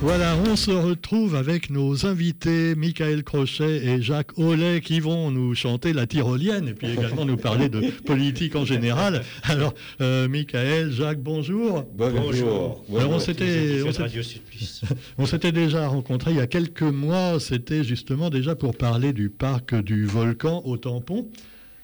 Voilà, on se retrouve avec nos invités, Michael Crochet et Jacques Ollet, qui vont nous chanter la tyrolienne et puis également nous parler de politique en général. Alors, euh, Michael, Jacques, bonjour. Bonjour. Alors, on s'était, on s'était déjà rencontrés il y a quelques mois. C'était justement déjà pour parler du parc du volcan au tampon.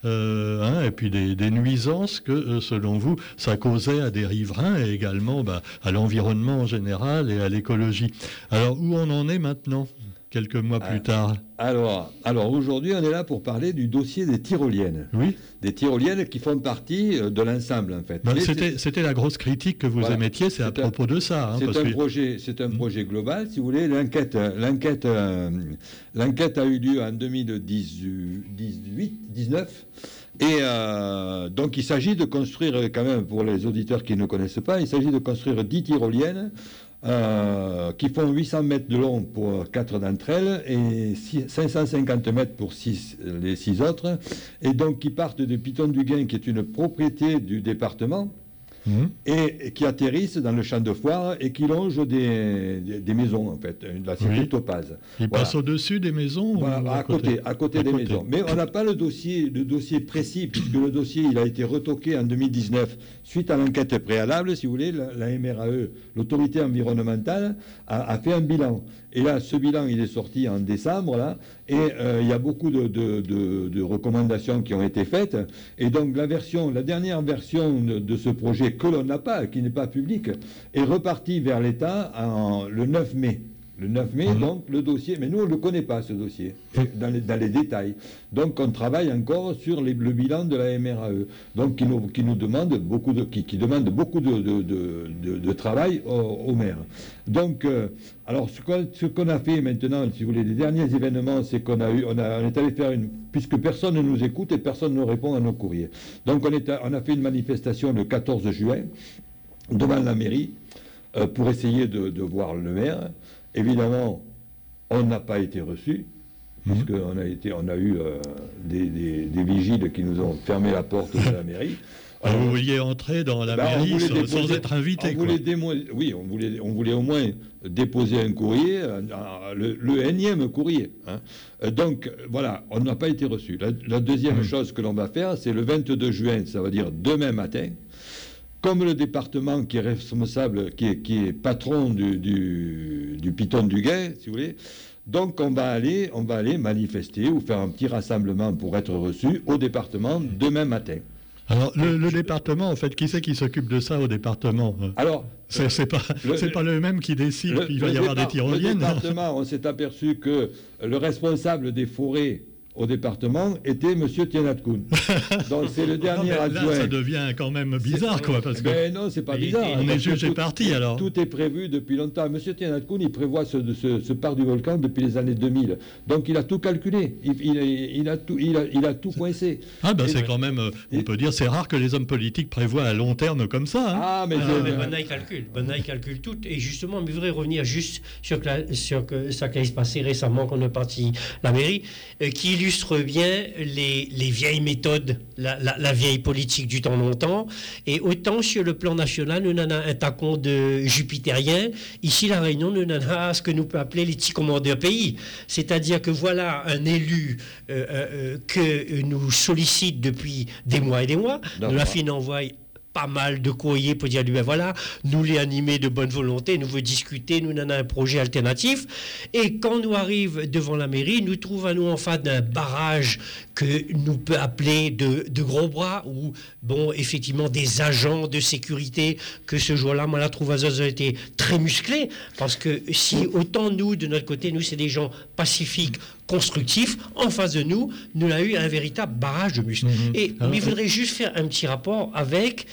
Euh, hein, et puis des, nuisances que, euh, selon vous, ça causait à des riverains et également bah, à l'environnement en général et à l'écologie. Alors, où on en est maintenant? Quelques mois plus ah. tard Alors, alors aujourd'hui, on est là pour parler du dossier des tyroliennes. Oui. Des tyroliennes qui font partie euh, de l'ensemble, en fait. Ben, c'était la grosse critique que vous émettiez, c'est à propos de ça. Hein, c'est un, projet, un hmm. projet global, si vous voulez. L'enquête euh, l'enquête a eu lieu en 2018, 19. Et euh, donc il s'agit de construire, quand même, pour les auditeurs qui ne connaissent pas, il s'agit de construire 10 tyroliennes euh, qui font 800 mètres de long pour quatre d'entre elles et 550 mètres pour les six autres, et donc qui partent de Piton du Gain, qui est une propriété du département, Mhm. et qui atterrissent dans le champ de foire et qui longent des, des, maisons, en fait, de la cité Topaz. Ils passent au-dessus des maisons à, côté, à côté des maisons. Mais on n'a pas le dossier, le dossier précis, puisque le dossier il a été retoqué en 2019 suite à l'enquête préalable, si vous voulez, la, MRAE, l'autorité environnementale, a, fait un bilan. Et là, ce bilan, il est sorti en décembre, là, et euh, il y a beaucoup de, de, de, recommandations qui ont été faites. Et donc, la version, la dernière version de ce projet que l'on n'a pas, qui n'est pas public, est reparti vers l'État le 9 mai. Le 9 mai, donc, le dossier, mais nous, on ne le connaît pas, ce dossier, dans les, dans les détails. Donc, on travaille encore sur le bilan de la MRAE, donc, qui nous, qui nous demande beaucoup de, qui, qui demande beaucoup de, de, de, travail au, maire. Donc, euh, alors, ce qu'on a fait maintenant, si vous voulez, les derniers événements, c'est qu'on a eu, on, a, on est allé faire une, puisque personne ne nous écoute et personne ne répond à nos courriers. Donc, on, est on a fait une manifestation le 14 juin devant la mairie euh, pour essayer de voir le maire. Évidemment, on n'a pas été reçu, mhm. puisqu'on a, été, on a eu euh, des, vigiles qui nous ont fermé la porte de la mairie. Alors, vous vouliez entrer dans la ben, mairie sans, être invité Oui, on voulait, on voulait au moins déposer un courrier, le, énième courrier. Hein. Euh, donc voilà, on n'a pas été reçu. La, deuxième mhm. chose que l'on va faire, c'est le 22 juin, ça va dire demain matin, comme le département qui est responsable, qui est, qui est patron du, du, Piton du Guet, si vous voulez, donc on va aller, on va aller manifester ou faire un petit rassemblement pour être reçu au département demain matin. Alors le, département, en fait, qui c'est qui s'occupe de ça au département Alors c'est pas c'est pas le même qui décide qu'il va y avoir des tyroliennes. Le département, on s'est aperçu que le responsable des forêts au département était M. Tienatkoun. Donc c'est le dernier adjoint. Là, ça devient quand même bizarre, quoi. Parce que ben non, c'est pas bizarre. On est jugé parti, alors. Tout est prévu depuis longtemps. M. Tienatkoun, il prévoit ce, ce, parc du volcan depuis les années 2000. Donc il a tout calculé. Il, il, a, tout, il, a, il a tout coincé. Ah, ben c'est quand même, euh, on peut dire, c'est rare que les hommes politiques prévoient à long terme comme ça. Hein. Ah, mais, ah, calcule. Bonaï calcule tout. Et justement, je voudrais revenir juste sur, sur que, ça qui s'est passé récemment, qu'on est parti la mairie, euh, qui illustre bien les, les vieilles méthodes, la, la, vieille politique du temps longtemps. Et autant sur le plan national, nous avons un tacon de jupitérien. Ici, la Réunion, nous avons ce que nous peut appeler les petits commandeurs pays. C'est-à-dire que voilà un élu euh, euh, euh, que nous sollicite depuis des mois et des mois. Nous la fin envoie pas mal de courriers pour dire ben voilà, nous les animer de bonne volonté, nous veut discuter, nous avons un projet alternatif. Et quand nous arrive devant la mairie, nous trouvons nous en face d'un barrage que nous peut appeler de, de, gros bras ou, bon, effectivement, des agents de sécurité que ce jour-là, moi, la trouve a été très musclés parce que si autant nous, de notre côté, nous, c'est des gens pacifiques, constructifs, en face de nous, nous avons eu un véritable barrage de muscles. Mhm. Et il faudrait juste faire un petit rapport avec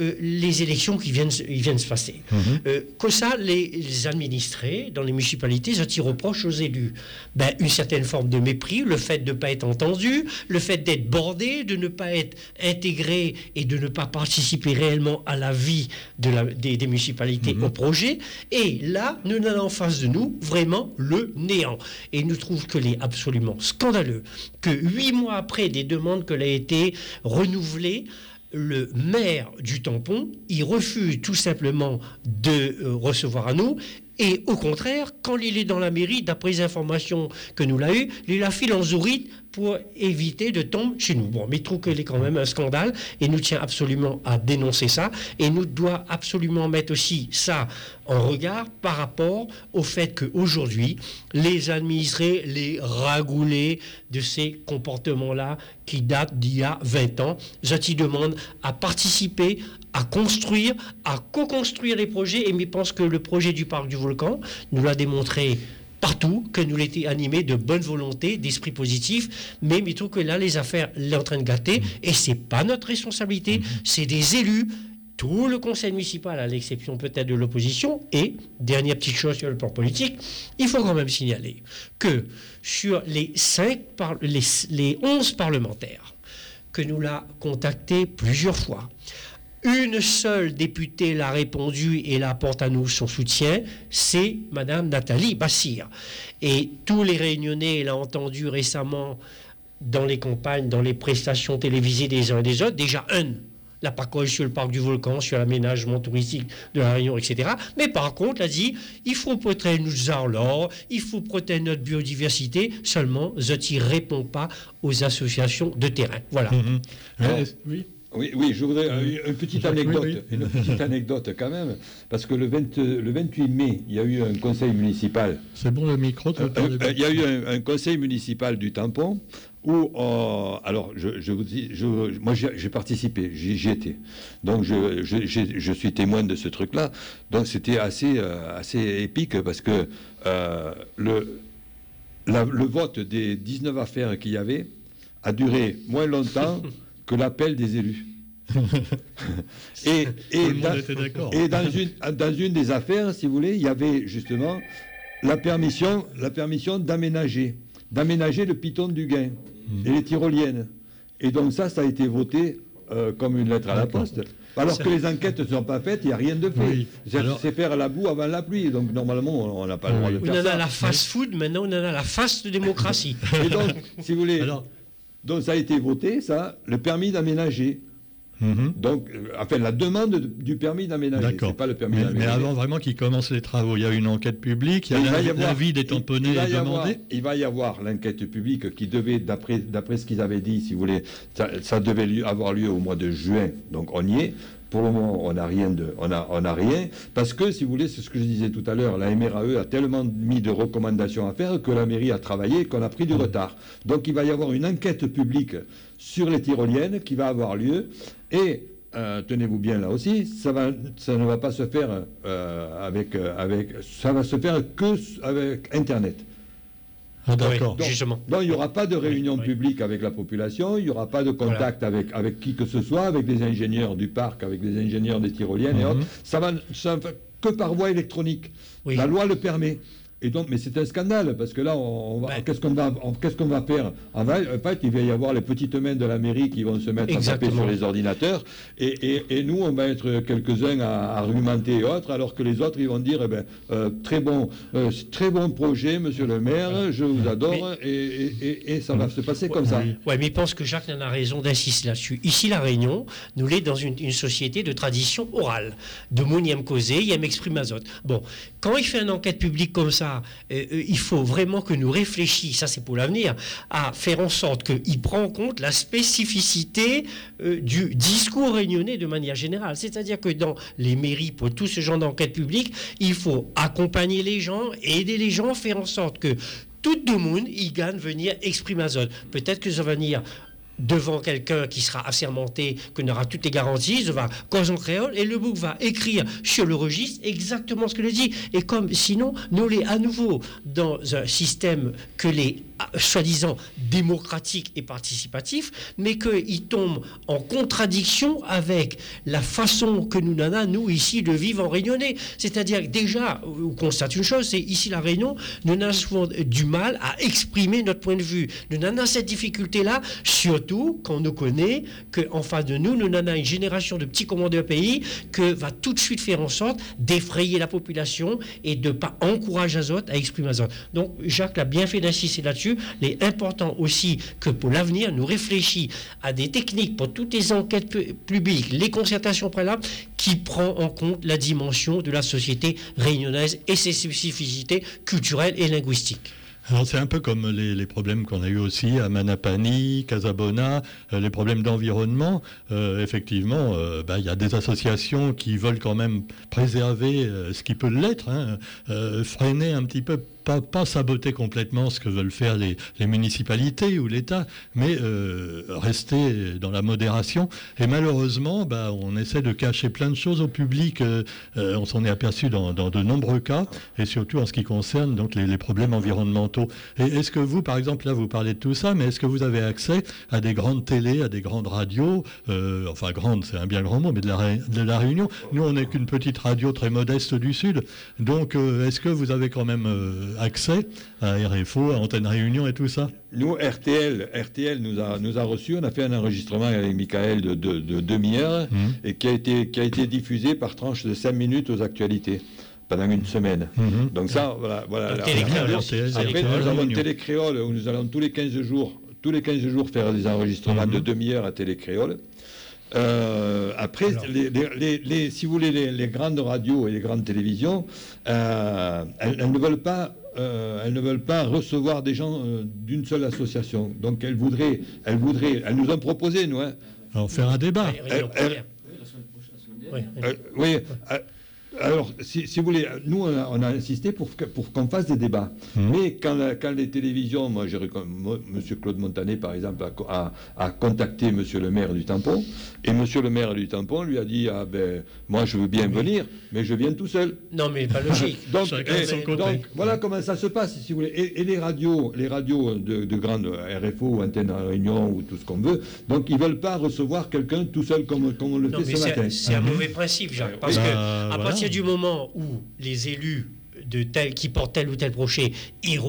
euh, les élections qui viennent, ils viennent se passer. Mhm. Euh, que ça, les, administrés dans les municipalités, ça tire reproche aux élus. Ben, une certaine forme de mépris, le fait de ne pas être entendu, le fait d'être bordé, de ne pas être intégré et de ne pas participer réellement à la vie de la, des, municipalités mhm. au projet. Et là, nous avons en face de nous vraiment le néant. Et nous trouvons que l'est absolument scandaleux que huit mois après des demandes que a été renouvelées, le maire du tampon, il refuse tout simplement de euh, recevoir à nous Et au contraire, quand il est dans la mairie, d'après les informations que nous l'a eu, il a file en zourite pour éviter de tomber chez nous. Bon, mais trouve qu'il est quand même un scandale et nous tient absolument à dénoncer ça et nous doit absolument mettre aussi ça en regard par rapport au fait qu'aujourd'hui, les administrés, les ragoulés de ces comportements-là qui datent d'il y a 20 ans, je demandent à participer à construire, à co-construire les projets. Et je pense que le projet du parc du volcan nous l'a démontré partout, que nous l'étions animés de bonne volonté, d'esprit positif, mais il trouve que là, les affaires sont en train de gâter, et c'est pas notre responsabilité, c'est des élus, tout le conseil municipal, à l'exception peut-être de l'opposition, et, dernière petite chose sur le plan politique, il faut quand même signaler que sur les, cinq les, les 11 parlementaires que nous l'a contacté plusieurs fois, une seule députée l'a répondu et apporte à nous son soutien, c'est Madame Nathalie Bassir. Et tous les réunionnais l'ont entendu récemment dans les campagnes, dans les prestations télévisées des uns et des autres. Déjà, un, la parcours sur le parc du volcan, sur l'aménagement touristique de la Réunion, etc. Mais par contre, elle a dit, il faut protéger nos arts il faut protéger notre biodiversité, seulement, je ne réponds pas aux associations de terrain. Voilà. Mm-hmm. oui. Oui, oui, je voudrais une, petite anecdote, une petite anecdote quand même, parce que le, 28 mai, il y a eu un conseil municipal. C'est bon le micro. Euh, euh, il y a eu un, conseil municipal du tampon où, euh, alors, je, vous dis, moi j'ai participé, j'y étais, donc je, suis témoin de ce truc-là. Donc c'était assez, assez épique parce que le, le vote des 19 affaires qu'il y avait a duré moins longtemps que l'appel des élus. et, et, dans, et dans, une, dans une des affaires, si vous voulez, il y avait justement la permission, la permission d'aménager, d'aménager le piton du Gain et les tyroliennes. Et donc ça, ça a été voté euh, comme une lettre à la poste. Alors que les enquêtes ne sont pas faites, il n'y a rien de fait. C'est faire la boue avant la pluie. Donc normalement, on n'a pas le droit de faire ça. On en a la fast-food, maintenant on en a la fast démocratie. Et donc, si vous voulez, donc ça a été voté, ça, le permis d'aménager. Mhm. Donc, euh, enfin, la demande du permis d'aménager, c'est pas le permis d'aménager. Mais avant vraiment qu'ils commencent les travaux, il y a une enquête publique, il y a l'avis des tamponnés et demandé. Il va y avoir l'enquête publique qui devait, d'après ce qu'ils avaient dit, si vous voulez, ça, ça devait avoir lieu au mois de juin, donc on y est. Pour le moment, on n'a rien, on rien, parce que, si vous voulez, c'est ce que je disais tout à l'heure, la MRAE a tellement mis de recommandations à faire que la mairie a travaillé qu'on a pris du retard. Donc il va y avoir une enquête publique sur les tyroliennes qui va avoir lieu, et euh, tenez-vous bien là aussi, ça, va, ça ne va pas se faire euh, euh, avec, ça se faire que avec Internet. Ah, d'accord. Donc, il n'y aura pas de réunion publique avec la population, il n'y aura pas de contact avec, avec qui que ce soit, avec des ingénieurs du parc, avec des ingénieurs des tyroliennes et mhm. autres. Ça va, ça va que par voie électronique. La loi le permet. Et donc, mais c'est un scandale, parce que là, on, va, qu'est-ce qu'on va, qu'est-ce qu'on va faire En fait, il va y avoir les petites mains de la mairie qui vont se mettre à taper sur les ordinateurs, et, et, nous, on va être quelques-uns à, argumenter et autres, alors que les autres, ils vont dire, eh ben, euh, très bon, euh, très bon projet, monsieur le maire, je vous adore, et, et, ça va se passer comme ça. Oui, mais il pense que Jacques en a raison d'insister là-dessus. Ici, La Réunion, nous l'est dans une, société de tradition orale. De Mouniam causé, Yem exprime azote. Bon, quand il fait une enquête publique comme ça, euh, euh, il faut vraiment que nous réfléchissions, ça c'est pour l'avenir, à faire en sorte qu'il prend en compte la spécificité euh, du discours réunionnais de manière générale. C'est-à-dire que dans les mairies, pour tout ce genre d'enquête publique, il faut accompagner les gens, aider les gens, faire en sorte que tout le monde, il gagne venir exprimer un zone. Peut-être que ça va venir devant quelqu'un qui sera assermenté, qui n'aura toutes les garanties, il va cause en créole, et le bouc va écrire sur le registre exactement ce que le dit. Et comme sinon, nous les à nouveau dans un système que les soi-disant démocratique et participatif, mais qu'il tombe en contradiction avec la façon que nous avons, nous, ici, de vivre en Réunionnais. C'est-à-dire déjà, on constate une chose, c'est ici la Réunion, nous avons souvent du mal à exprimer notre point de vue. Nous avons cette difficulté-là, surtout quand on nous connaît qu'en face de nous, nous avons une génération de petits commandeurs pays que va tout de suite faire en sorte d'effrayer la population et de ne pas encourager les autres à exprimer les autres. Donc Jacques l'a bien fait d'insister là-dessus Il est important aussi que pour l'avenir, nous réfléchissions à des techniques pour toutes les enquêtes publiques, les concertations préalables, qui prend en compte la dimension de la société réunionnaise et ses spécificités culturelles et linguistiques. Alors c'est un peu comme les, problèmes qu'on a eu aussi à Manapani, Casabona, euh, les problèmes d'environnement. Euh, effectivement, euh, bah, il y a des associations qui veulent quand même préserver ce qui peut l'être, hein, freiner un petit peu pas, saboter complètement ce que veulent faire les, municipalités ou l'État, mais euh, rester dans la modération. Et malheureusement, bah, on essaie de cacher plein de choses au public. Euh, euh, on s'en est aperçu dans, de nombreux cas, et surtout en ce qui concerne donc les, problèmes environnementaux. Et est-ce que vous, par exemple, là, vous parlez de tout ça, mais est-ce que vous avez accès à des grandes télés, à des grandes radios Enfin, grande, c'est un bien grand mot, mais de la Réunion? Nous, on n'est qu'une petite radio très modeste du Sud. Donc, est-ce que vous avez quand même accès à RFO, à Antenne Réunion et tout ça Nous, RTL, RTL nous a, nous a reçus. On a fait un enregistrement avec Michael de, de, demi-heure mhm. et qui a, été, qui a été diffusé par tranche de 5 minutes aux actualités pendant une semaine. Mhm. Donc ça, voilà. voilà Après, nous avons Télécréole où nous allons tous les 15 jours, tous les 15 jours faire des enregistrements de demi-heure à Télécréole. Euh, après, les, si vous voulez, les, grandes radios et les grandes télévisions, euh, elles, ne veulent pas euh, elles ne veulent pas recevoir des gens euh, d'une seule association. Donc elles voudraient, elles voudraient, elles nous ont proposé, nous. Hein. Alors faire un débat. oui, alors, si, vous voulez, nous, on a, insisté pour, pour qu'on fasse des débats. Mmh. Mais quand, quand, les télévisions, moi, j'ai M. Claude Montanet, par exemple, a, a, contacté M. le maire du Tampon, et M. le maire du Tampon lui a dit Ah ben, moi, je veux bien venir, mais je viens tout seul. Non, mais pas logique. donc, voilà comment ça se passe, si vous voulez. Et, les radios, les radios de, de grandes RFO ou Antenne à Réunion ou tout ce qu'on veut, donc ils ne veulent pas recevoir quelqu'un tout seul comme, comme on le fait ce matin. C'est un mauvais principe, Jacques. Parce bah, que, à partir du moment où les élus de tel, qui porte tel ou tel projet, il,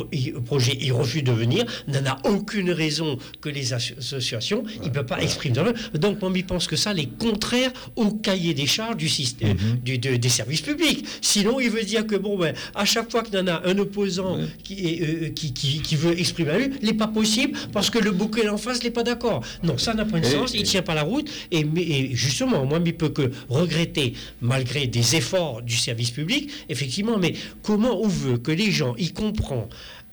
projet, il refuse de venir, n'en a aucune raison que les associations, il ne peut pas exprimer. Donc, on pense que ça est contraire au cahier des charges du système, mhm. des services publics. Sinon, il veut dire que, bon, ben, à chaque fois qu'il y en a un opposant qui, euh, qui, qui, veut exprimer la il n'est pas possible parce que le bouquet en face n'est pas d'accord. Non, ça n'a pas de sens, il ne tient pas la route. Et, et justement, moi, il peut que regretter, malgré des efforts du service public, effectivement, mais comment on veut que les gens y comprennent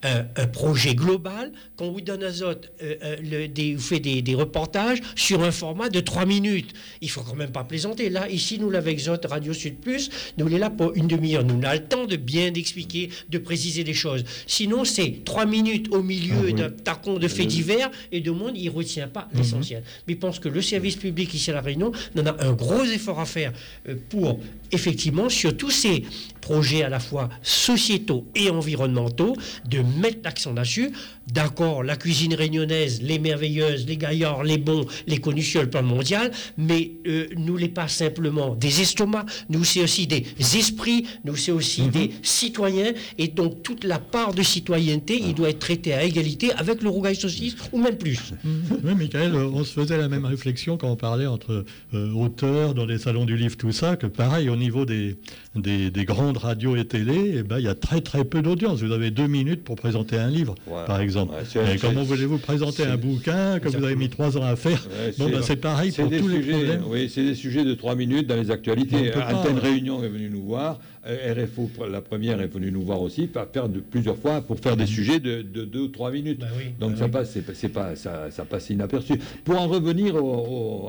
un, projet global, quand vous donne Azote euh, euh, le, des, vous fait des, reportages sur un format de 3 minutes. Il faut quand même pas plaisanter. Là, ici, nous, l'avec Zot, Radio Sud Plus, nous, on est là pour une demi-heure. Nous, on a le temps de bien expliquer, de préciser les choses. Sinon, c'est 3 minutes au milieu ah d'un tacon de faits divers et de monde, il retient pas mhm. l'essentiel. Mais je pense que le service public ici à La Réunion en a un gros effort à faire euh, pour, effectivement, sur tous ces projets à la fois sociétaux et environnementaux, de mettre l'accent là-dessus. D'accord, la cuisine réunionnaise, les merveilleuses, les gaillards, les bons, les connus sur le plan mondial, mais euh, nous n'est pas simplement des estomacs, nous c'est aussi des esprits, nous c'est aussi mhm. des citoyens, et donc toute la part de citoyenneté, il doit être traité à égalité avec le rougail saucisse, ou même plus. Oui, Michael, on se faisait la même réflexion quand on parlait entre euh, auteurs dans les salons du livre, tout ça, que pareil, au niveau des, des, grandes radios et télé, eh ben, il y a très très peu d'audience. Vous avez deux minutes pour présenter un livre, par exemple. comment voulez-vous présenter un bouquin que vous avez mis trois ans à faire ben, C'est pareil pour tous les problèmes. Oui, c'est des sujets de trois minutes dans les actualités. Antenne Réunion est venu nous voir. Euh, RFO, la première, est venue nous voir aussi, faire de, plusieurs fois pour faire des sujets de, deux ou trois minutes. Bah Donc bah ça passe, c'est pas, ça, ça, passe inaperçu. Pour en revenir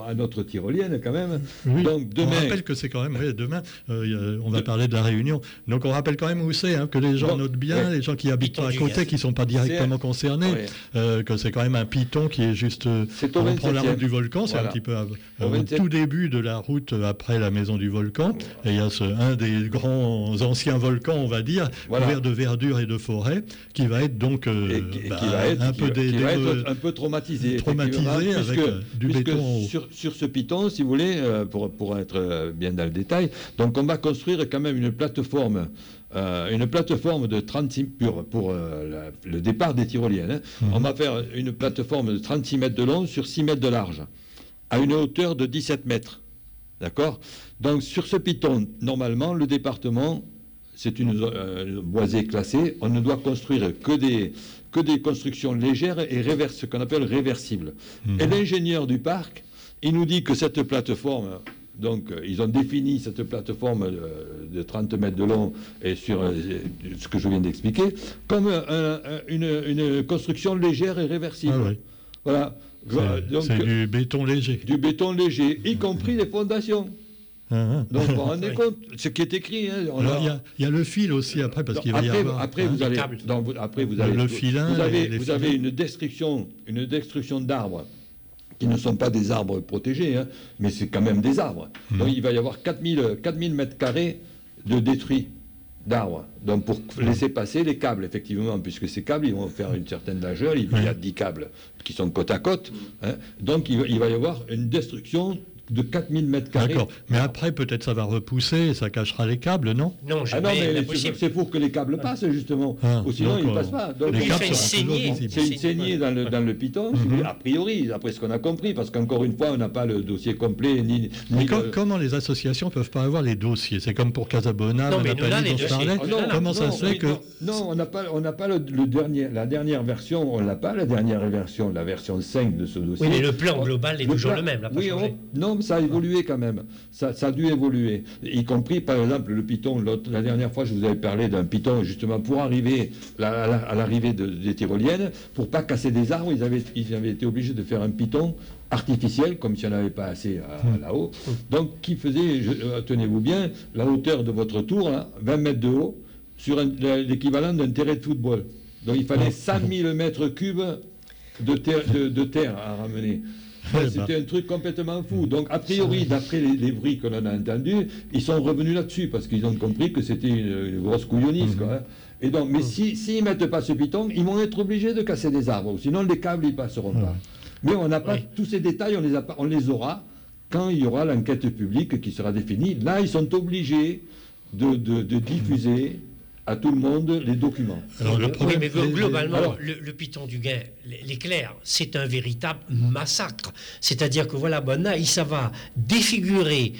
à notre tyrolienne, quand même. Donc demain. On rappelle que c'est quand même, demain, euh, on va parler de la Réunion. Donc on rappelle quand même où c'est, hein, que les gens notent bien, les gens qui habitent à côté, qui ne sont pas directement concernés, euh, que c'est quand même un piton qui est juste. on prend la route du volcan, c'est un petit peu au tout début de la route après la maison du volcan. Et il y a ce, un des grands anciens volcans, on va dire, couverts de verdure et de forêt, qui va être donc euh, un, peu un peu traumatisé. Traumatisé avec euh, du béton sur, sur, ce piton, si vous voulez, euh, pour, pour être bien dans le détail, donc on va construire quand même une plateforme une plateforme de 36 pour, pour le départ des tyroliennes. Hein. Mhm. On va faire une plateforme de 36 mètres de long sur 6 mètres de large, à une hauteur de 17 mètres. D'accord Donc sur ce piton, normalement, le département c'est une euh, boisée classée. On ne doit construire que des, que des constructions légères et ce qu'on appelle réversibles. Mhm. Et l'ingénieur du parc, il nous dit que cette plateforme, donc ils ont défini cette plateforme de, 30 mètres de long et sur ce que je viens d'expliquer, comme une, construction légère et réversible. Ah voilà. C'est du béton léger. Du béton léger, y compris les fondations. Ah, ah. Donc, vous vous rendez compte, ce qui est écrit. Hein, il y, a le fil aussi après, parce qu'il va y avoir. Après, vous allez, après, vous avez, le filin, vous avez, vous avez une destruction, une destruction d'arbres qui ne sont pas des arbres protégés, hein, mais c'est quand même des arbres. Hmm. Donc, il va y avoir 4000, 4000 mètres carrés de détruits d'arbres. Donc pour laisser passer les câbles, effectivement, puisque ces câbles, ils vont faire une certaine largeur, il y a 10 câbles qui sont côte à côte. Hein. Donc il va y avoir une destruction de 4000 mètres carrés. D'accord. Mais après, peut-être ça va repousser et ça cachera les câbles, non? Non, ah non, mais c'est pour que les câbles passent, justement. Ah, Ou sinon, ils ne passent pas. Donc, les câbles C'est une saignée dans le, dans le piton, mhm. a priori, après ce qu'on a compris, parce qu'encore une fois, on n'a pas le dossier complet. Ni, mais comment les associations ne peuvent pas avoir les dossiers? C'est comme pour Casabona, non, mais dont je parlais. comment ça se fait que... Non, on n'a pas, on pas le, dernier, la dernière version, on n'a pas la dernière version, la version 5 de ce dossier. Oui, mais le plan global est toujours le même. oui, non, ça a évolué quand même. Ça, a dû évoluer. Y compris, par exemple, le Python. La dernière fois, je vous avais parlé d'un Python, justement, pour arriver à l'arrivée des tyroliennes, pour pas casser des arbres, ils avaient, ils avaient été obligés de faire un Python artificiel, comme si on n'avait pas assez hmm. là-haut. Donc, qui faisait, euh, tenez-vous bien, la hauteur de votre tour, 20 mètres de haut, sur l'équivalent d'un terrain de football. Donc, il fallait 100 000 mètres cubes de de terre à ramener. C'était un truc complètement fou. Donc, a priori, d'après les, bruits que l'on a entendus, ils sont revenus là-dessus parce qu'ils ont compris que c'était une, grosse couillonnise. Quoi, hein. Et donc, mais s'ils si, ne mettent pas ce piton, ils vont être obligés de casser des arbres. Sinon, les câbles, ils passeront pas. Mais on n'a pas tous ces détails, on les, a on les aura quand il y aura l'enquête publique qui sera définie. Là, ils sont obligés de, de diffuser à tout le monde les documents. oui, mais globalement, le, Python du Gain, l'éclair, c'est un véritable massacre. C'est-à-dire que voilà, bon, ça va défigurer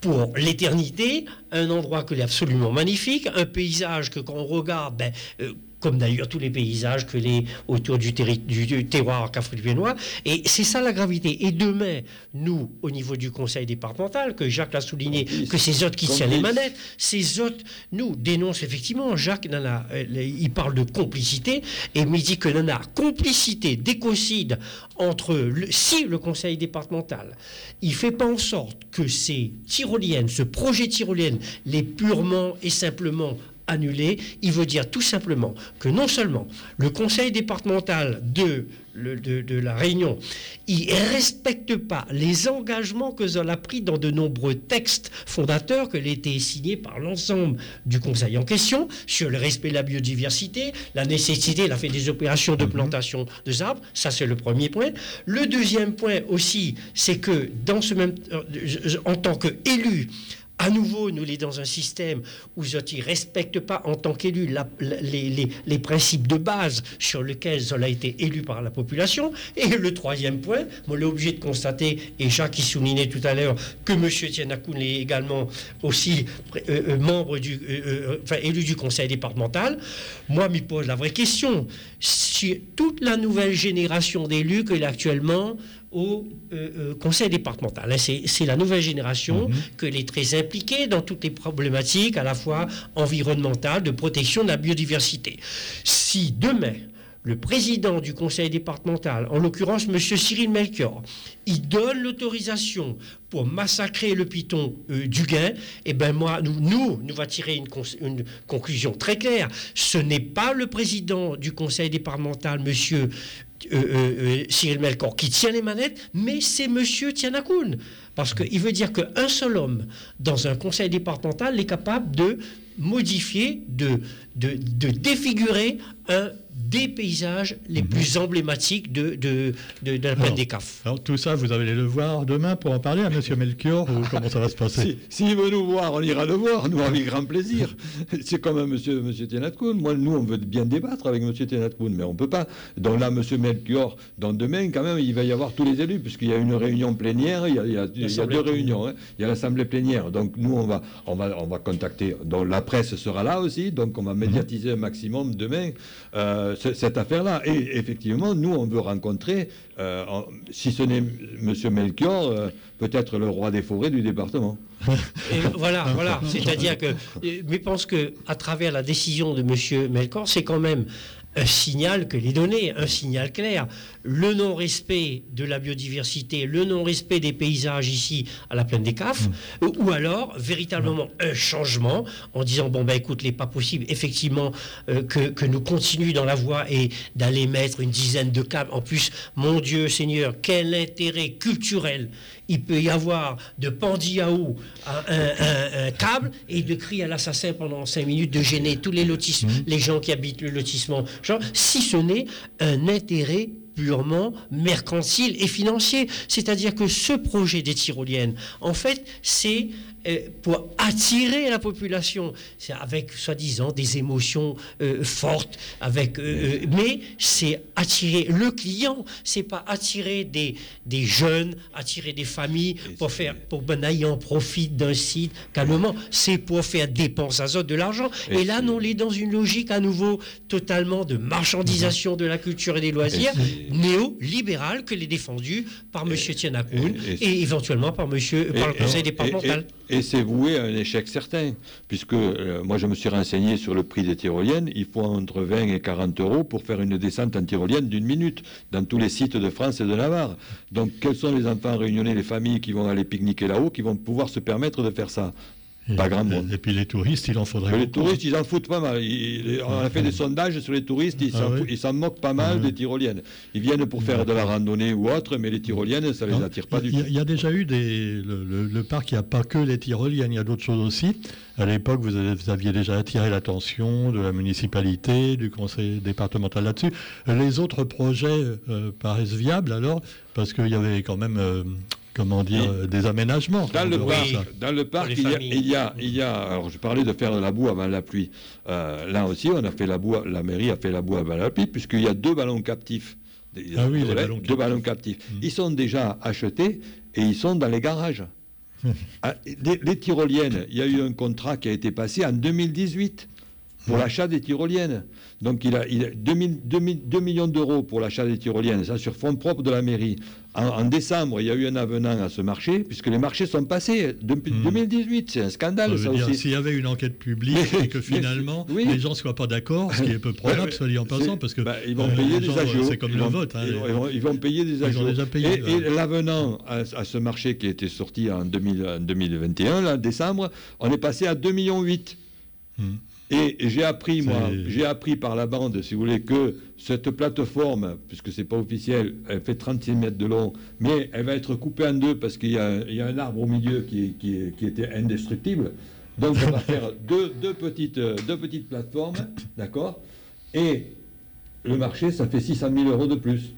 pour l'éternité, un endroit que est absolument magnifique, un paysage que quand on regarde, ben, euh, comme d'ailleurs tous les paysages que les autour du, du, terroir cafrituénois. Et c'est ça la gravité. Et demain, nous, au niveau du conseil départemental, que Jacques a souligné, que ces autres qui tiennent les manettes, ces autres, nous, dénoncent effectivement, Jacques, nana, euh, il parle de complicité, et il dit que nana, complicité, d'écocide entre, le, si le conseil départemental, il fait pas en sorte que ces tyroliennes, ce projet tyrolienne, les purement et simplement annulé, il veut dire tout simplement que non seulement le conseil départemental de, de, la Réunion, il ne respecte pas les engagements que Zola a pris dans de nombreux textes fondateurs que l'été signé par l'ensemble du conseil en question sur le respect de la biodiversité, la nécessité, il a fait des opérations de mhm. plantation de arbres, ça c'est le premier point. Le deuxième point aussi, c'est que dans ce même, euh, en tant qu'élu, à nouveau, nous sommes dans un système où ils ne respectent pas en tant qu'élus les, principes de base sur lesquels ils ont été élus par la population. Et le troisième point, moi, j'ai obligé de constater, et Jacques qui soulignait tout à l'heure que M. Tianakoun est également aussi euh, euh, membre du, euh, enfin, élu du conseil départemental, moi, me pose la vraie question. Si toute la nouvelle génération d'élus qu'il a actuellement au euh, conseil départemental. C'est la nouvelle génération mhm. que est très dans toutes les problématiques à la fois environnementales, de protection de la biodiversité. Si demain, le président du conseil départemental, en l'occurrence M. Cyril Melchior, il donne l'autorisation pour massacrer le piton euh, du gain, eh ben moi, nous, nous, nous va tirer une, une, conclusion très claire. Ce n'est pas le président du conseil départemental, M. Euh, euh, Cyril Melkor qui tient les manettes, mais c'est Monsieur Tianakoun. Parce qu'il veut dire qu'un seul homme dans un conseil départemental est capable de modifier, de, de, défigurer un des paysages les mhm. plus emblématiques de, de, de, la plaine des CAF. Alors tout ça, vous allez le voir demain pour en parler à M. Melchior ou comment ça va se passer S'il veut nous voir, on ira le voir, nous avec grand plaisir. C'est comme M. Monsieur, monsieur Moi, nous, on veut bien débattre avec M. Tenatkoun, mais on ne peut pas. Donc là, M. Melchior, dans demain, quand même, il va y avoir tous les élus, puisqu'il y a une réunion plénière, il y a, il y a, deux réunions. Hein. Il y a l'Assemblée plénière. Donc nous, on va, on va, on va contacter. Donc la presse sera là aussi, donc on va médiatiser un maximum demain. Euh, cette affaire-là. Et effectivement, nous, on veut rencontrer, euh, si ce n'est M. Melchior, euh, peut-être le roi des forêts du département. voilà, voilà. C'est-à-dire que, mais je pense que à travers la décision de M. Melchior, c'est quand même un signal que les données, un signal clair. Le non-respect de la biodiversité, le non-respect des paysages ici à la plaine des CAF, mm. ou alors véritablement un changement en disant bon ben écoute, il n'est pas possible effectivement euh, que, que, nous continuions dans la voie et d'aller mettre une dizaine de câbles. En plus, mon Dieu Seigneur, quel intérêt culturel il peut y avoir de Pandiaou à un, un, câble et de crier à l'assassin pendant cinq minutes, de gêner tous les lotissements, mm. les gens qui habitent le lotissement, genre, si ce n'est un intérêt purement mercantile et financier. C'est-à-dire que ce projet des tyroliennes, en fait, c'est pour attirer la population, c'est avec soi-disant des émotions euh, fortes, avec, euh, mais c'est attirer le client, c'est pas attirer des, des jeunes, attirer des familles pour faire, pour ben en profite d'un site calmement, c'est pour faire dépenser à de l'argent. Et, là, on est dans une logique à nouveau totalement de marchandisation de la culture et des loisirs, néo-libérale que les défendue par M. Tianakoun et, éventuellement par, monsieur, par le conseil départemental. Et c'est voué à un échec certain, puisque euh, moi je me suis renseigné sur le prix des tyroliennes. Il faut entre 20 et 40 euros pour faire une descente en tyrolienne d'une minute dans tous les sites de France et de Navarre. Donc quels sont les enfants réunionnés, les familles qui vont aller pique-niquer là-haut, qui vont pouvoir se permettre de faire ça? Et, pas grand monde. Et puis les touristes, il en faudrait Les touristes, ils en foutent pas mal. on a fait des sondages sur les touristes, ils ah s'en moquent pas mal ah des tyroliennes. Ils viennent pour faire de la randonnée ou autre, mais les tyroliennes, ça les ah, attire pas du tout. Il y, a déjà eu des. Le, parc, il n'y a pas que les tyroliennes, il y a d'autres choses aussi. À l'époque, vous, aviez déjà attiré l'attention de la municipalité, du conseil départemental là-dessus. Les autres projets euh, paraissent viables alors, parce qu'il y avait quand même. Euh, comment dire, euh, des aménagements. Dans le, parc, dans le parc, il y, a, il y, a, il, y a, alors je parlais de faire de la boue avant la pluie. Euh, là aussi, on a fait la boue, la mairie a fait la boue avant la pluie, puisqu'il y a deux ballons captifs. Ah oui, les ballons deux ballons captifs. Hmm. Ils sont déjà achetés et ils sont dans les garages. Ah, les, tyroliennes, il y a eu un contrat qui a été passé en 2018 pour l'achat des tyroliennes. Donc il a, il a 2, millions d'euros pour l'achat des tyroliennes, ça sur fonds propres de la mairie. En, décembre, il y a eu un avenant à ce marché, puisque les marchés sont passés depuis 2018. Hmm. C'est un scandale, ça, aussi. S'il y avait une enquête publique et que finalement les gens ne soient pas d'accord, ce qui est peu probable, soit dit en passant, parce que bah, ils vont payer des agios. C'est comme le vote. Hein, ils, vont, payer des agios. et, l'avenant à, ce marché qui a été sorti en, 2021, là, décembre, on est passé à 2,8 millions. Hmm. Et j'ai appris, moi, j'ai appris par la bande, si vous voulez, que cette plateforme, puisque c'est pas officiel, elle fait 36 mètres de long, mais elle va être coupée en deux parce qu'il y, a un arbre au milieu qui, qui, était indestructible. Donc on va faire deux, deux, petites, deux petites plateformes, d'accord? Et le marché, ça fait 600 000 euros de plus.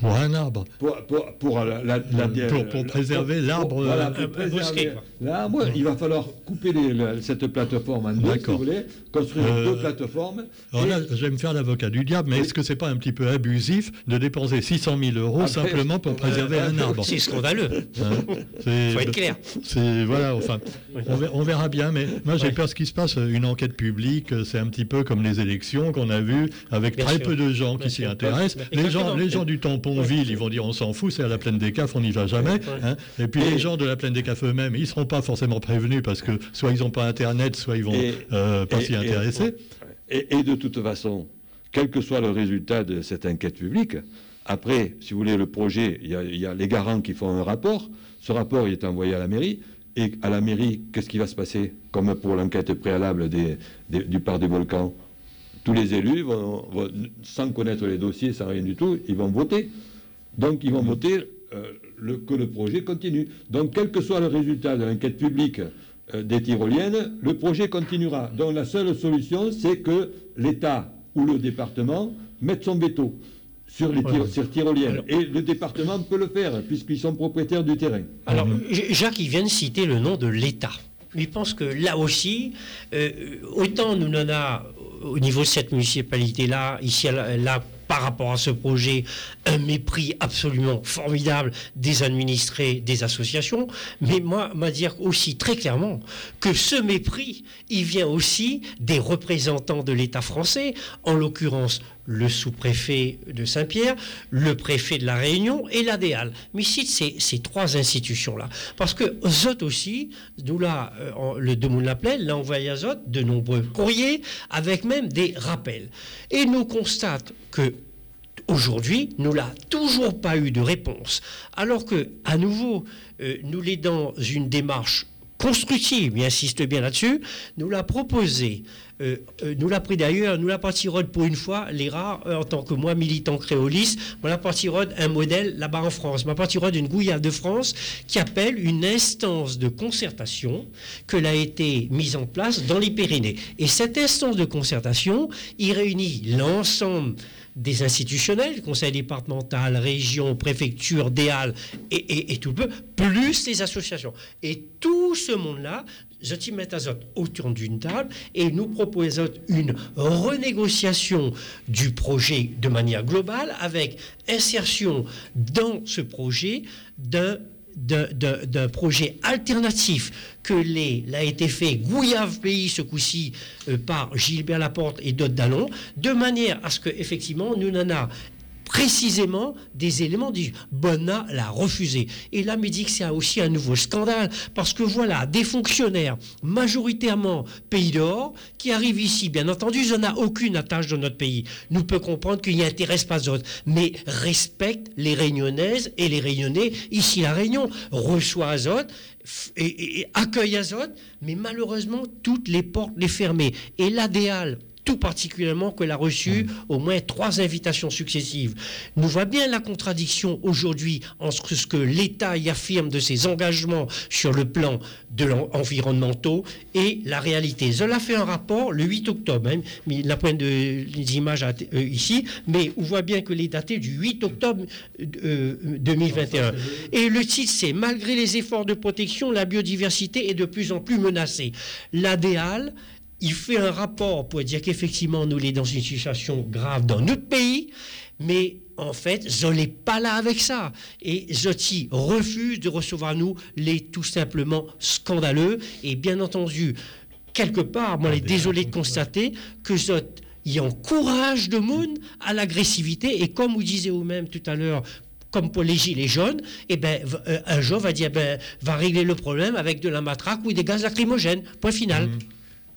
Pour un arbre. Pour, pour, pour, la, pour, préserver l'arbre. Voilà, l'arbre, il va falloir couper cette plateforme en deux, si vous voulez, construire euh, deux plateformes. Alors là, je vais me faire l'avocat du diable, mais est-ce que c'est pas un petit peu abusif de dépenser 600 000 euros simplement pour préserver un arbre? C'est scandaleux. Hein Il faut être clair. Voilà, enfin, on verra bien, mais moi j'ai peur ce qui se passe. Une enquête publique, c'est un petit peu comme les élections qu'on a vues, avec très peu de gens qui s'y intéressent. Les gens, les gens du tampon ils vont dire on s'en fout, c'est à la plaine des CAF, on n'y va jamais. Hein. Et puis les gens de la plaine des CAF eux-mêmes, ils ne seront pas forcément prévenus parce que soit ils n'ont pas Internet, soit ils vont euh, pas s'y intéresser. Et, de toute façon, quel que soit le résultat de cette enquête publique, après, si vous voulez, le projet, il y, a les garants qui font un rapport. Ce rapport, il est envoyé à la mairie. Et à la mairie, qu'est-ce qui va se passer Comme pour l'enquête préalable du parc des volcans, tous les élus, vont, sans connaître les dossiers, sans rien du tout, ils vont voter. Donc ils vont voter euh, le, que le projet continue. Donc quel que soit le résultat de l'enquête publique euh, des tyroliennes, le projet continuera. Donc la seule solution, c'est que l'État ou le département mette son veto sur les tyroliennes. Et le département peut le faire, puisqu'ils sont propriétaires du terrain. Alors, Jacques, il vient de citer le nom de l'État. Je pense que là aussi, euh, autant nous en a au niveau de cette municipalité-là, ici, là, par rapport à ce projet, un mépris absolument formidable des administrés, des associations, mais moi, m'a dire aussi très clairement que ce mépris, il vient aussi des représentants de l'État français, en l'occurrence le sous-préfet de Saint-Pierre, le préfet de la Réunion et l'ADEAL. Mais cite ces, trois institutions-là. Parce que Zot aussi, nous là, euh, le Demoun l'appelait, l'a envoyé à Zot de nombreux courriers, avec même des rappels. Et nous constate que Aujourd'hui, nous n'a toujours pas eu de réponse, alors que, à nouveau, euh, nous l'est dans une démarche constructive, il insiste bien là-dessus, nous l'a proposé euh, euh, nous l'a pris d'ailleurs, nous l'a parti pour une fois, les rares, euh, en tant que moi, militant créoliste, on l'a parti un modèle là-bas en France. Ma parti une gouillade de France qui appelle une instance de concertation que l'a été mise en place dans les Pyrénées. Et cette instance de concertation, il réunit l'ensemble des institutionnels, conseil départemental, région, préfecture, DEAL et, tout le peu, plus les associations. Et tout ce monde-là je Azot autour d'une table et nous proposons une renégociation du projet de manière globale avec insertion dans ce projet d'un d'un projet alternatif que l'a été fait Gouillave Pays ce coup-ci euh, par Gilbert Laporte et d'autres Dallon, de manière à ce que effectivement nous n'en a précisément des éléments dit Bonnat l'a refusé. Et là, me dit que c'est aussi un nouveau scandale, parce que voilà, des fonctionnaires, majoritairement pays d'or, qui arrivent ici, bien entendu, ils n'ont aucune attache dans notre pays. Nous peut comprendre qu'ils n'y intéressent pas d'autres, mais respectent les réunionnaises et les réunionnais. Ici, la Réunion reçoit Azote, et, accueille Azote, mais malheureusement, toutes les portes les fermées. Et l'ADEAL, tout particulièrement qu'elle a reçu au moins trois invitations successives. Nous voit bien la contradiction aujourd'hui entre ce que l'État y affirme de ses engagements sur le plan de environnementaux et la réalité. Zola fait un rapport le 8 octobre, hein, la pointe des images euh, ici, mais on voit bien que est daté du 8 octobre 2021. Euh, et le titre, c'est Malgré les efforts de protection, la biodiversité est de plus en plus menacée. L'ADEAL il fait un rapport pour dire qu'effectivement, nous sommes dans une situation grave dans notre pays, mais en fait, je n'ai pas là avec ça. Et Zoti refuse de recevoir nous les tout simplement scandaleux. Et bien entendu, quelque part, moi, je suis désolé de constater que Zot y encourage de monde à l'agressivité. Et comme vous disiez vous-même tout à l'heure, comme pour les gilets jaunes, eh ben, euh, un jour va dire, ben, va régler le problème avec de la matraque ou des gaz lacrymogènes. Point final. Mmh.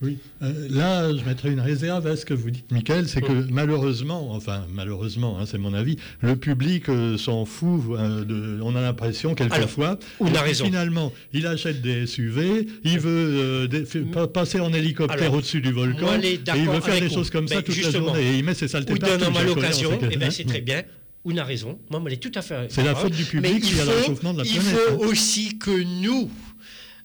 Oui, euh, là, je mettrais une réserve à ce que vous dites, Michael, c'est que malheureusement, enfin malheureusement, hein, c'est mon avis, le public euh, s'en fout. Euh, on a l'impression quelquefois. On a raison. Finalement, il achète des SUV, il veut passer en hélicoptère au-dessus du volcan, et il veut faire des choses comme ça toute la journée. Et il met ses saletés partout. Ou l'occasion, et ben c'est très bien. On a raison? Moi, elle est tout à fait. C'est la faute du public qui a le réchauffement de la planète. Il faut hein. aussi que nous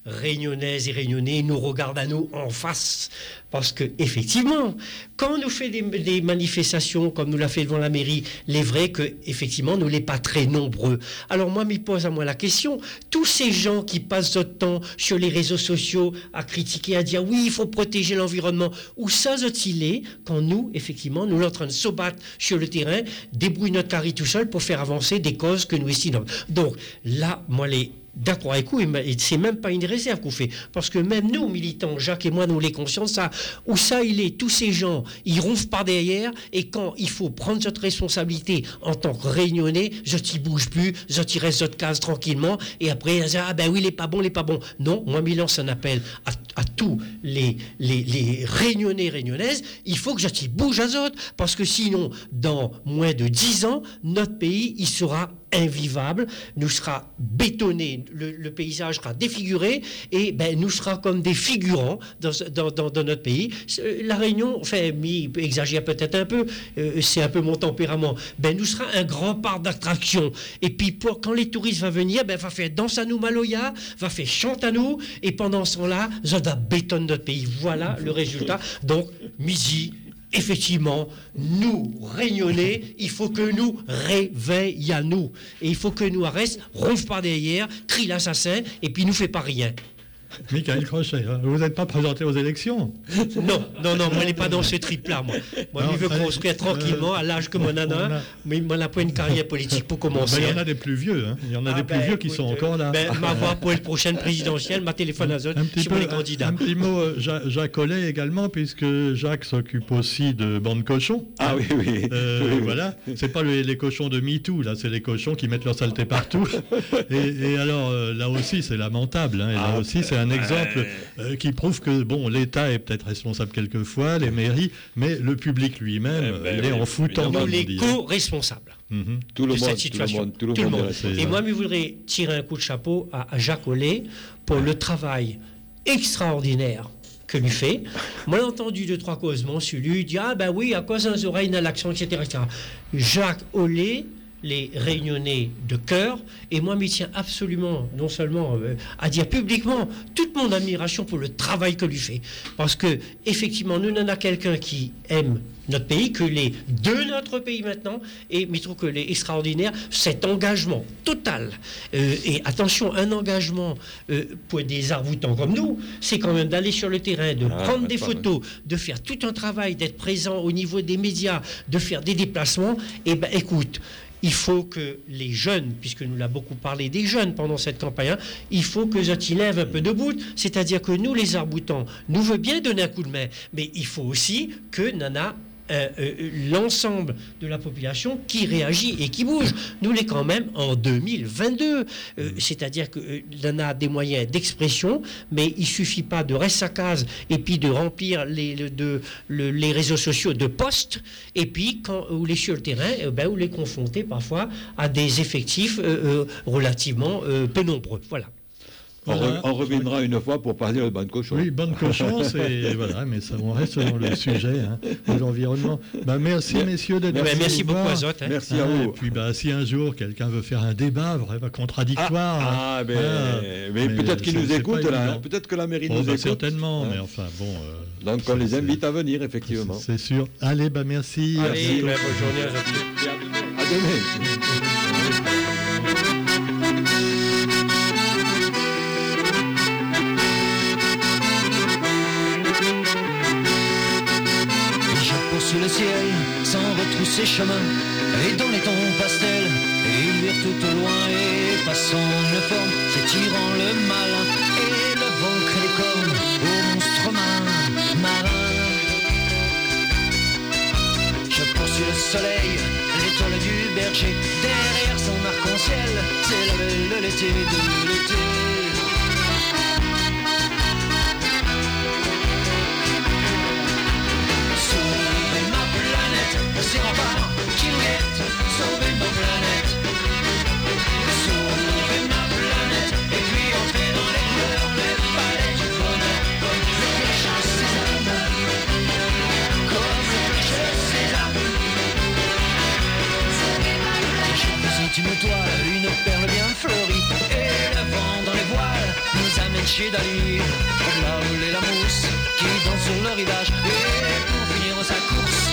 réunionnaises et réunionnais nous regardent à nous en face. Parce que, effectivement, quand on nous fait des, manifestations, comme nous l'a fait devant la mairie, il est vrai que, effectivement, nous n'est pas très nombreux. Alors, moi, m'y pose à moi la question. Tous ces gens qui passent notre temps sur les réseaux sociaux à critiquer, à dire oui, il faut protéger l'environnement, où ça il est quand nous, effectivement, nous sommes en train de se battre sur le terrain, débrouiller notre carré tout seul pour faire avancer des causes que nous estimons. Donc, là, moi, les, D'accord avec c'est même pas une réserve qu'on fait. Parce que même nous, militants, Jacques et moi, nous les conscients ça, où ça il est, tous ces gens, ils ronflent par derrière, et quand il faut prendre cette responsabilité en tant que réunionnais, je t'y bouge plus, je t'y reste votre case tranquillement, et après, ah ben oui, il est pas bon, il est pas bon. Non, moi, Milan, ça un appel à, tous les, les, les réunionnais, réunionnaises, il faut que t'y bouge à autres, parce que sinon, dans moins de dix ans, notre pays, il sera invivable, nous sera bétonné, le, paysage sera défiguré et ben, nous sera comme des figurants dans, dans, notre pays. La Réunion, enfin, exagère peut-être un peu, euh, c'est un peu mon tempérament, ben, nous sera un grand parc d'attraction. Et puis pour, quand les touristes vont venir, ben, va faire danse à nous Maloya, va faire chante à nous, et pendant ce temps-là, ça bétonne notre pays. Voilà le résultat. Donc, midi, effectivement, nous réunionner, il faut que nous réveillons. Et il faut que nous arrêtons, ronfle par derrière, crie l'assassin, et puis nous fait pas rien. Michael Crochet, hein. vous n'êtes pas présenté aux élections Non, non, non, moi, je n'ai pas dans ce trip-là, moi. Moi, je veux construire tranquillement, à l'âge que mon nana, mais moi, n'a pas une carrière politique pour commencer. il y en a des plus vieux, hein. il y en a ah, des plus ben, vieux qui sont encore là. Ben, ma voix pour une prochaine présidentielle, ma téléphone à zone, sur les candidats. Un, petit mot, euh, Jacques Collet également, puisque Jacques s'occupe aussi de bande cochons. Ah oui, oui. Euh, voilà, c'est pas les, cochons de MeToo, là, c'est les cochons qui mettent leur saleté partout. et, alors, euh, là aussi, c'est lamentable, hein, et là ah, aussi, c'est un exemple euh, qui prouve que bon, l'État est peut-être responsable quelquefois, les mairies, mais le public lui-même, eh ben il est en foutant. Nous les co-responsables. Mhm. Tout le monde, situation. Tout le monde, Et moi, je voudrais tirer un coup de chapeau à, Jacques Ollet pour le travail extraordinaire que lui fait. Moi, j'ai entendu deux, trois causes sur lui, dit Ah ben oui, à cause d'un oreilles, dans l'action, etc., etc. Jacques Ollet les réunionnais de cœur. Et moi, m'y tiens absolument, non seulement euh, à dire publiquement toute mon admiration pour le travail que lui fait. Parce que, effectivement, nous n'en a quelqu'un qui aime notre pays, que les de notre pays maintenant, et mais je trouve que les extraordinaire, cet engagement total. Euh, et attention, un engagement euh, pour des arboutants comme nous, c'est quand même d'aller sur le terrain, de ah, prendre des photos, de faire tout un travail, d'être présent au niveau des médias, de faire des déplacements. Et ben, écoute, il faut que les jeunes, puisque nous l'avons beaucoup parlé des jeunes pendant cette campagne, hein, il faut que ils lèvent un peu de bout. C'est-à-dire que nous, les arboutants, nous veut bien donner un coup de main, mais il faut aussi que Nana euh, euh, l'ensemble de la population qui réagit et qui bouge. Nous l'est quand même en 2022. Euh, c'est-à-dire que l'on a des moyens d'expression, mais il suffit pas de rester à case et puis de remplir les, réseaux sociaux de postes, et puis quand les sur le terrain, ben, vous les confrontez parfois à des effectifs relativement peu nombreux. Voilà. On, reviendra une fois pour parler de bonne cochon. Oui, bonne cochon, c'est voilà, mais ça, on reste dans le sujet hein, de l'environnement. Bah, merci messieurs d'être venus. Merci beaucoup Azot. Hein. Merci à vous. Et puis bah, si un jour quelqu'un veut faire un débat vraiment contradictoire, ah, ah ben, mais, peut-être qu'il nous écoute là. Peut-être que la mairie oh, nous bah, écoute. Certainement, mais enfin bon. Euh, Donc on les invite à venir effectivement. C'est sûr. Allez, bah merci. Allez, bonne journée à À demain. Sous le ciel, sans retrousser chemin, et dans les tons pastels, et lire tout au loin, et passant une forme, s'étirant le malin, et le vent crée les cornes au monstre marin. Je poursuis le soleil, l'étoile du berger, derrière son arc-en-ciel, c'est belle de l'été, de l'été. Une toile, une perle bien fleurie, et le vent dans les voiles nous amène chez Dali, comme là où la mousse qui danse sur le rivage, et pour finir sa course